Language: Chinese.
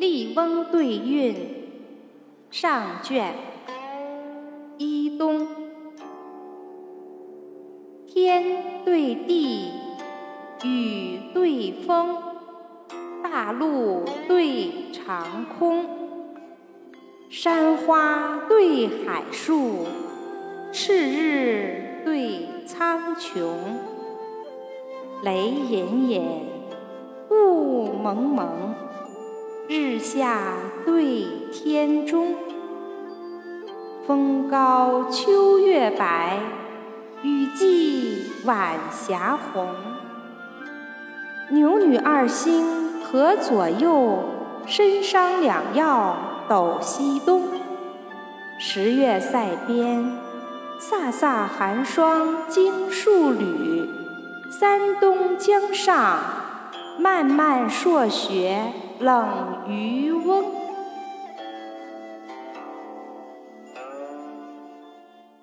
笠翁对韵上卷一冬，天对地，雨对风，大陆对长空，山花对海树，赤日对苍穹，雷隐隐，雾蒙蒙。日下对天中，风高秋月白，雨霁晚霞红。牛女二星河左右，参商两曜斗西东。十月塞边，飒飒寒霜惊戍旅；三冬江上，漫漫朔雪。冷渔翁。